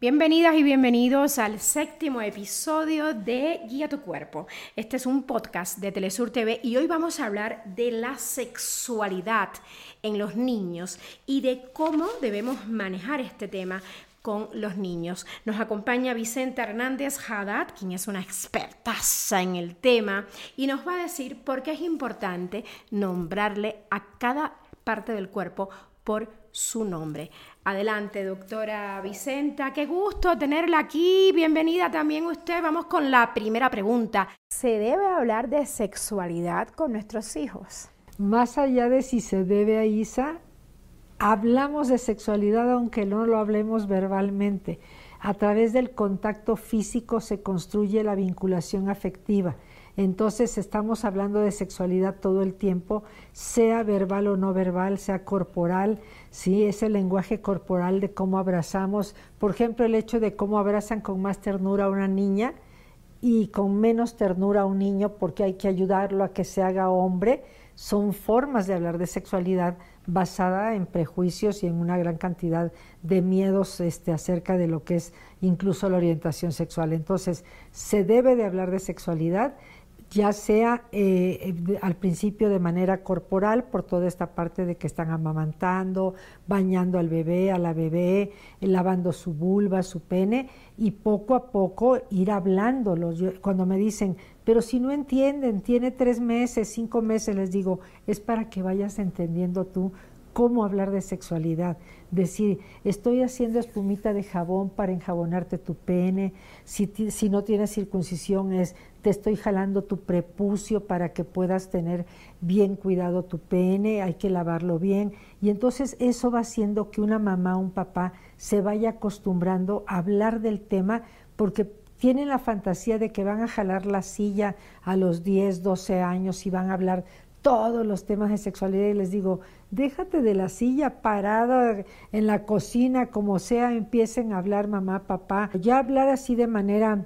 Bienvenidas y bienvenidos al séptimo episodio de Guía tu Cuerpo. Este es un podcast de Telesur TV y hoy vamos a hablar de la sexualidad en los niños y de cómo debemos manejar este tema con los niños. Nos acompaña Vicente Hernández Haddad, quien es una expertaza en el tema, y nos va a decir por qué es importante nombrarle a cada parte del cuerpo por su nombre. Adelante, doctora Vicenta, qué gusto tenerla aquí. Bienvenida también usted. Vamos con la primera pregunta. ¿Se debe hablar de sexualidad con nuestros hijos? Más allá de si se debe a Isa, hablamos de sexualidad aunque no lo hablemos verbalmente. A través del contacto físico se construye la vinculación afectiva. Entonces estamos hablando de sexualidad todo el tiempo, sea verbal o no verbal, sea corporal, sí, ese lenguaje corporal de cómo abrazamos, por ejemplo, el hecho de cómo abrazan con más ternura a una niña y con menos ternura a un niño porque hay que ayudarlo a que se haga hombre, son formas de hablar de sexualidad basada en prejuicios y en una gran cantidad de miedos este, acerca de lo que es incluso la orientación sexual. Entonces, se debe de hablar de sexualidad ya sea eh, al principio de manera corporal, por toda esta parte de que están amamantando, bañando al bebé, a la bebé, lavando su vulva, su pene, y poco a poco ir hablándolos. cuando me dicen, pero si no entienden, tiene tres meses, cinco meses, les digo, es para que vayas entendiendo tú cómo hablar de sexualidad. Decir, estoy haciendo espumita de jabón para enjabonarte tu pene. Si, si no tienes circuncisión, es te estoy jalando tu prepucio para que puedas tener bien cuidado tu pene, hay que lavarlo bien. Y entonces eso va haciendo que una mamá o un papá se vaya acostumbrando a hablar del tema porque tienen la fantasía de que van a jalar la silla a los 10, 12 años y van a hablar todos los temas de sexualidad y les digo, déjate de la silla parada en la cocina, como sea, empiecen a hablar mamá, papá, ya hablar así de manera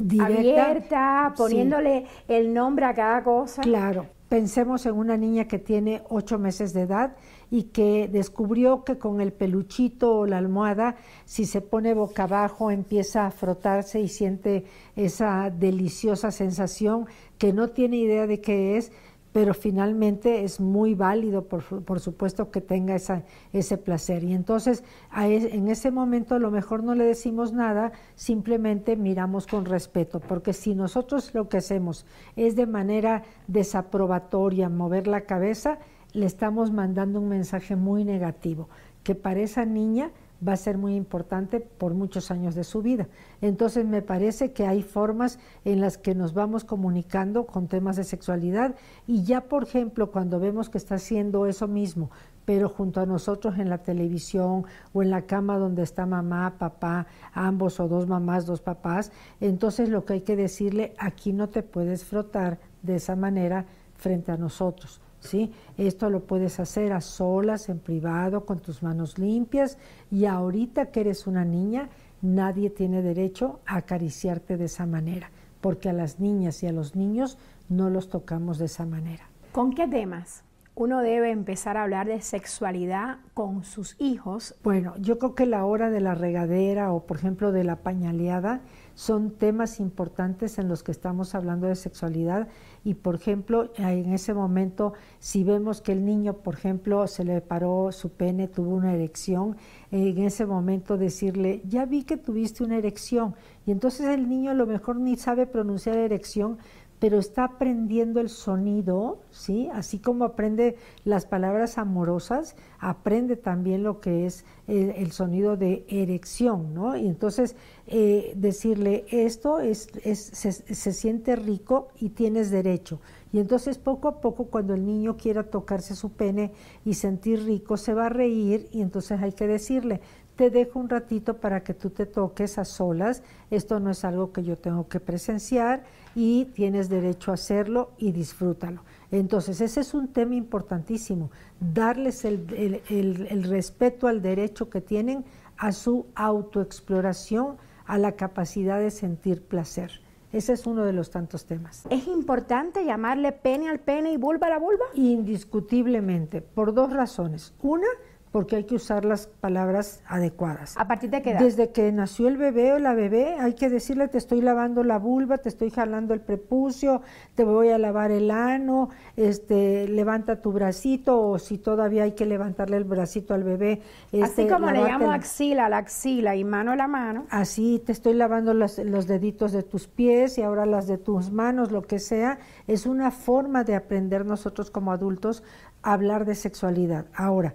directa, abierta, poniéndole el nombre a cada cosa. Claro, pensemos en una niña que tiene ocho meses de edad y que descubrió que con el peluchito o la almohada, si se pone boca abajo, empieza a frotarse y siente esa deliciosa sensación que no tiene idea de qué es, pero finalmente es muy válido, por, por supuesto, que tenga esa, ese placer. Y entonces en ese momento a lo mejor no le decimos nada, simplemente miramos con respeto, porque si nosotros lo que hacemos es de manera desaprobatoria mover la cabeza, le estamos mandando un mensaje muy negativo, que para esa niña va a ser muy importante por muchos años de su vida. Entonces me parece que hay formas en las que nos vamos comunicando con temas de sexualidad y ya por ejemplo cuando vemos que está haciendo eso mismo, pero junto a nosotros en la televisión o en la cama donde está mamá, papá, ambos o dos mamás, dos papás, entonces lo que hay que decirle, aquí no te puedes frotar de esa manera frente a nosotros. ¿Sí? Esto lo puedes hacer a solas, en privado, con tus manos limpias y ahorita que eres una niña, nadie tiene derecho a acariciarte de esa manera, porque a las niñas y a los niños no los tocamos de esa manera. ¿Con qué temas? uno debe empezar a hablar de sexualidad con sus hijos? Bueno, yo creo que la hora de la regadera o por ejemplo de la pañaleada son temas importantes en los que estamos hablando de sexualidad. Y por ejemplo en ese momento si vemos que el niño por ejemplo se le paró su pene, tuvo una erección, en ese momento decirle, ya vi que tuviste una erección y entonces el niño a lo mejor ni sabe pronunciar erección, pero está aprendiendo el sonido, ¿sí? Así como aprende las palabras amorosas, aprende también lo que es el, sonido de erección, ¿no? Y entonces eh, decirle, esto es, se, se siente rico y tienes derecho. Y entonces poco a poco cuando el niño quiera tocarse su pene y sentir rico, se va a reír y entonces hay que decirle, te dejo un ratito para que tú te toques a solas, esto no es algo que yo tengo que presenciar y tienes derecho a hacerlo y disfrútalo. Entonces, ese es un tema importantísimo, darles el, el respeto al derecho que tienen a su autoexploración, a la capacidad de sentir placer. Ese es uno de los tantos temas. ¿Es importante llamarle pene al pene y vulva a la vulva? Indiscutiblemente, por dos razones. Una, porque hay que usar las palabras adecuadas. ¿A partir de qué edad? Desde que nació el bebé o la bebé, hay que decirle te estoy lavando la vulva, te estoy jalando el prepucio, te voy a lavar el ano, este, levanta tu bracito o si todavía hay que levantarle el bracito al bebé. Así este, como le llamo la- axila la axila y mano a la mano. Así te estoy lavando los, los deditos de tus pies y ahora las de tus manos, lo que sea, es una forma de aprender nosotros como adultos a hablar de sexualidad. Ahora,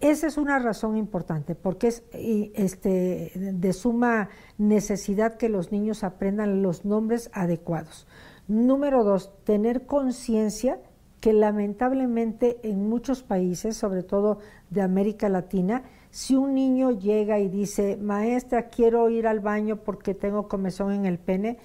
esa es una razón importante, porque es este, de suma necesidad que los niños aprendan los nombres adecuados. Número dos, tener conciencia que lamentablemente en muchos países, sobre todo de América Latina, si un niño llega y dice, maestra, quiero ir al baño porque tengo comezón en el pene,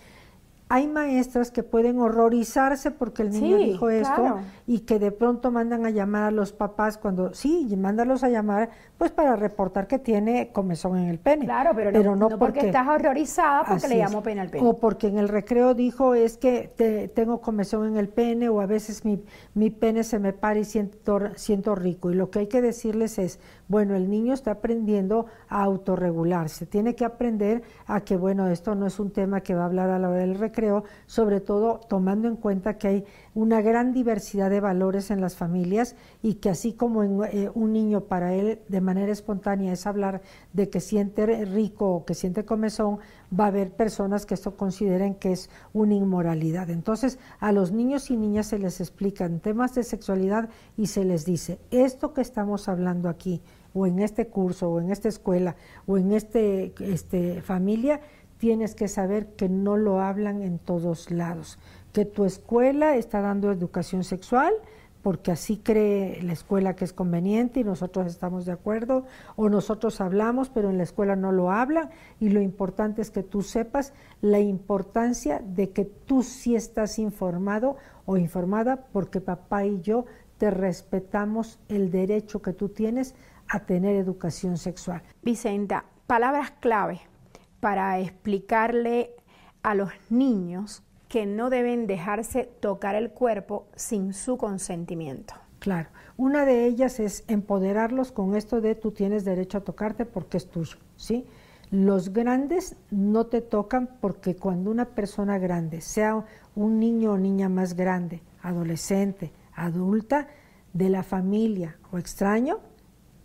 hay maestras que pueden horrorizarse porque el niño Sí, dijo esto claro. y que de pronto mandan a llamar a los papás cuando, sí, y mándalos a llamar, pues para reportar que tiene comezón en el pene. Claro, pero, no, no porque, estás horrorizada porque le es. llamo pene al pene. O porque en el recreo dijo es que te- tengo comezón en el pene o a veces mi, mi pene se me para y siento, siento rico. Y lo que hay que decirles es, bueno, el niño está aprendiendo a autorregularse, tiene que aprender a que, bueno, esto no es un tema que va a hablar a la hora del recreo, sobre todo tomando en cuenta que hay una gran diversidad de valores en las familias y que así como eh, un niño para él de manera espontánea es hablar de que siente rico o que siente comezón, va a haber personas que esto consideren que es una inmoralidad. Entonces, a los niños y niñas se les explican temas de sexualidad y se les dice, esto que estamos hablando aquí, o en este curso, o en esta escuela, o en este, este familia, tienes que saber que no lo hablan en todos lados, que tu escuela está dando educación sexual, porque así cree la escuela que es conveniente y nosotros estamos de acuerdo, o nosotros hablamos, pero en la escuela no lo hablan, y lo importante es que tú sepas la importancia de que tú sí estás informado o informada, porque papá y yo te respetamos el derecho que tú tienes a tener educación sexual. Vicenta, palabras clave para explicarle a los niños que no deben dejarse tocar el cuerpo sin su consentimiento. Claro, una de ellas es empoderarlos con esto de tú tienes derecho a tocarte porque es tuyo, ¿sí? Los grandes no te tocan porque cuando una persona grande, sea un niño o niña más grande, adolescente, adulta, de la familia o extraño,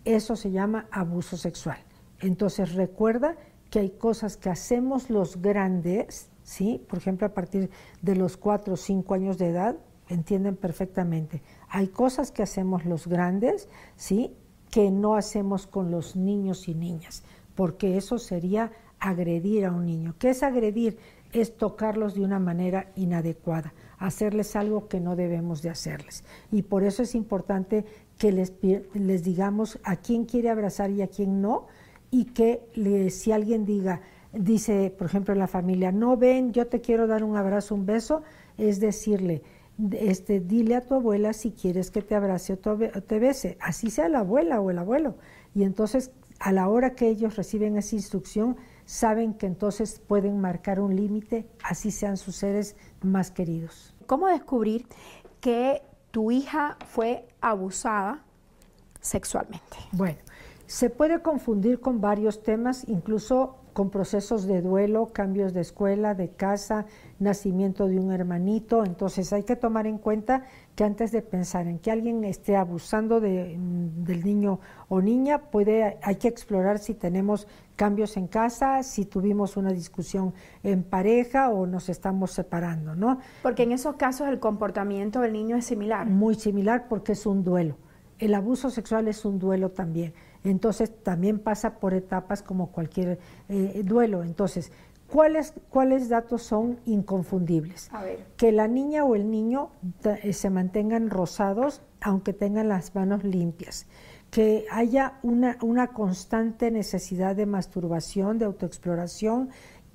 eso se llama abuso sexual. Entonces recuerda que hay cosas que hacemos los grandes, ¿sí? Por ejemplo, a partir de los 4 o 5 años de edad, entienden perfectamente. Hay cosas que hacemos los grandes, ¿sí? Que no hacemos con los niños y niñas, porque eso sería agredir a un niño. ¿Qué es agredir? Es tocarlos de una manera inadecuada, hacerles algo que no debemos de hacerles. Y por eso es importante que les, les digamos a quién quiere abrazar y a quién no, y que le, si alguien diga, dice, por ejemplo, en la familia, no ven, yo te quiero dar un abrazo, un beso, es decirle, este, dile a tu abuela si quieres que te abrace o te bese, así sea la abuela o el abuelo. Y entonces, a la hora que ellos reciben esa instrucción, saben que entonces pueden marcar un límite, así sean sus seres más queridos. ¿Cómo descubrir que tu hija fue abusada sexualmente? Bueno, se puede confundir con varios temas, incluso con procesos de duelo, cambios de escuela, de casa, nacimiento de un hermanito. Entonces hay que tomar en cuenta que antes de pensar en que alguien esté abusando de, del niño o niña, puede, hay que explorar si tenemos cambios en casa, si tuvimos una discusión en pareja o nos estamos separando, ¿no? Porque en esos casos el comportamiento del niño es similar. Muy similar porque es un duelo. El abuso sexual es un duelo también. Entonces también pasa por etapas como cualquier eh, duelo. Entonces, ¿cuáles, ¿cuáles datos son inconfundibles? A ver. Que la niña o el niño se mantengan rosados aunque tengan las manos limpias. Que haya una, una constante necesidad de masturbación, de autoexploración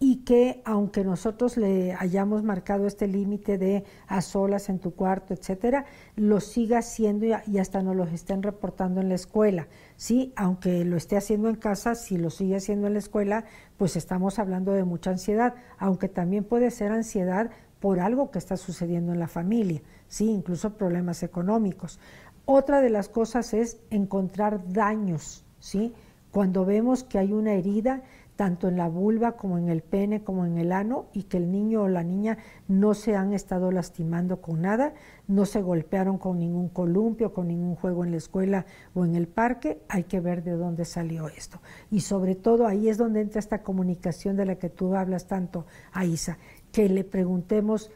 y que aunque nosotros le hayamos marcado este límite de a solas en tu cuarto, etcétera, lo siga haciendo y hasta nos lo estén reportando en la escuela. Sí, aunque lo esté haciendo en casa, si lo sigue haciendo en la escuela, pues estamos hablando de mucha ansiedad, aunque también puede ser ansiedad por algo que está sucediendo en la familia, sí, incluso problemas económicos. Otra de las cosas es encontrar daños, ¿sí? Cuando vemos que hay una herida, tanto en la vulva como en el pene como en el ano y que el niño o la niña no se han estado lastimando con nada, no se golpearon con ningún columpio, con ningún juego en la escuela o en el parque, hay que ver de dónde salió esto. Y sobre todo ahí es donde entra esta comunicación de la que tú hablas tanto a Isa, que le preguntemos,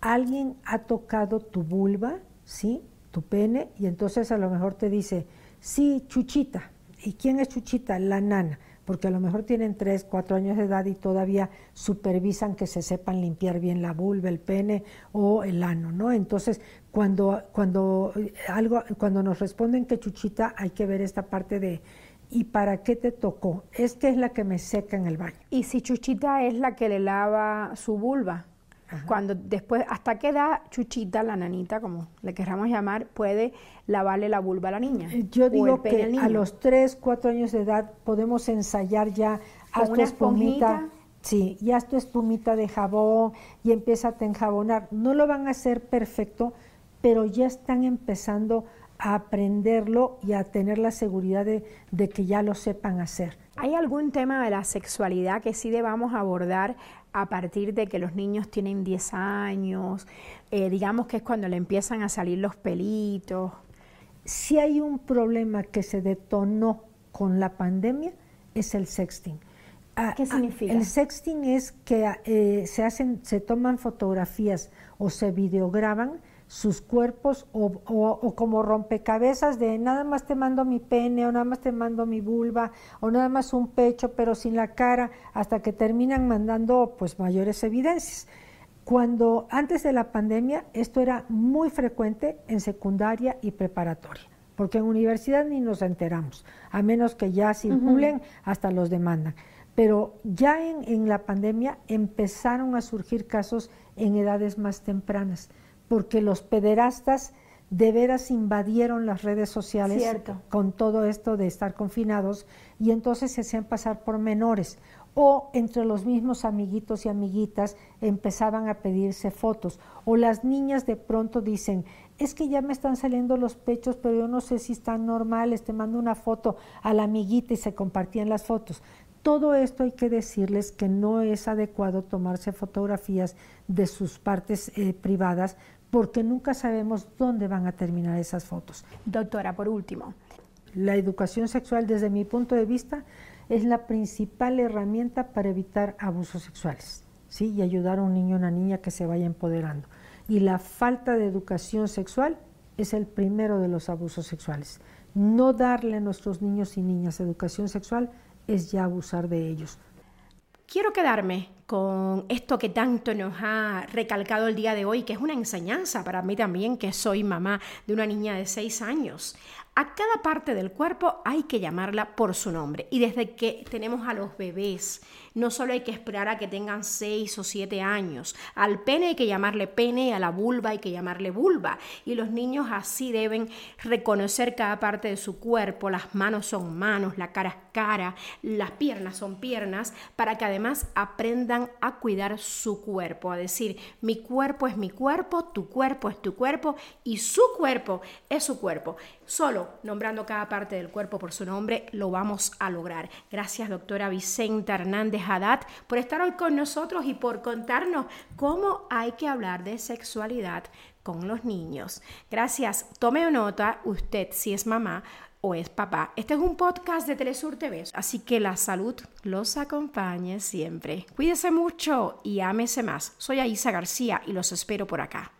¿alguien ha tocado tu vulva? ¿Sí? Tu pene, y entonces a lo mejor te dice, sí, Chuchita. ¿Y quién es Chuchita? La nana porque a lo mejor tienen 3, 4 años de edad y todavía supervisan que se sepan limpiar bien la vulva, el pene o el ano, ¿no? Entonces, cuando, cuando, algo, cuando nos responden que chuchita, hay que ver esta parte de ¿y para qué te tocó? Es que es la que me seca en el baño. ¿Y si chuchita es la que le lava su vulva? Cuando después, ¿hasta qué edad Chuchita, la nanita, como le querramos llamar, puede lavarle la vulva a la niña? Eh, yo digo que a los 3, 4 años de edad podemos ensayar ya haz tu espumita. Sí, y haz tu espumita de jabón y empieza a enjabonar. No lo van a hacer perfecto, pero ya están empezando a aprenderlo y a tener la seguridad de, de, que ya lo sepan hacer. ¿Hay algún tema de la sexualidad que sí debamos abordar a partir de que los niños tienen 10 años, eh, digamos que es cuando le empiezan a salir los pelitos. Si hay un problema que se detonó con la pandemia, es el sexting. Ah, ¿Qué ah, significa? el sexting es que eh, se hacen, se toman fotografías o se videograban sus cuerpos o, como rompecabezas de nada más te mando mi pene o nada más te mando mi vulva o nada más un pecho pero sin la cara hasta que terminan mandando pues mayores evidencias. Cuando antes de la pandemia esto era muy frecuente en secundaria y preparatoria, porque en universidad ni nos enteramos, a menos que ya circulen hasta los demandan. Pero ya en, en la pandemia empezaron a surgir casos en edades más tempranas porque los pederastas de veras invadieron las redes sociales con todo esto de estar confinados y entonces se hacían pasar por menores. O entre los mismos amiguitos y amiguitas empezaban a pedirse fotos. O las niñas de pronto dicen es que ya me están saliendo los pechos pero yo no sé si están normales te mando una foto a la amiguita y se compartían las fotos todo esto hay que decirles que no es adecuado tomarse fotografías de sus partes eh, privadas porque nunca sabemos dónde van a terminar esas fotos. Doctora, por último. La educación sexual, desde mi punto de vista, es la principal herramienta para evitar abusos sexuales ¿sí? y ayudar a un niño o una niña que se vaya empoderando. Y la falta de educación sexual es el primero de los abusos sexuales. No darle a nuestros niños y niñas educación sexual es ya abusar de ellos. Quiero quedarme con esto que tanto nos ha recalcado el día de hoy, que es una enseñanza para mí también, que soy mamá de una niña de 6 años. A cada parte del cuerpo hay que llamarla por su nombre. Y desde que tenemos a los bebés, no solo hay que esperar a que tengan 6 o 7 años. Al pene hay que llamarle pene, a la vulva hay que llamarle vulva. Y los niños así deben reconocer cada parte de su cuerpo. Las manos son manos, la cara es cara, las piernas son piernas, para que además aprendan a cuidar su cuerpo. A decir, mi cuerpo es mi cuerpo, tu cuerpo es tu cuerpo y su cuerpo es su cuerpo. Solo nombrando cada parte del cuerpo por su nombre lo vamos a lograr. Gracias, doctora Vicenta Hernández Haddad, por estar hoy con nosotros y por contarnos cómo hay que hablar de sexualidad con los niños. Gracias. Tome nota usted si es mamá o es papá. Este es un podcast de Telesur TV, así que la salud los acompañe siempre. Cuídese mucho y ámese más. Soy Aisa García y los espero por acá.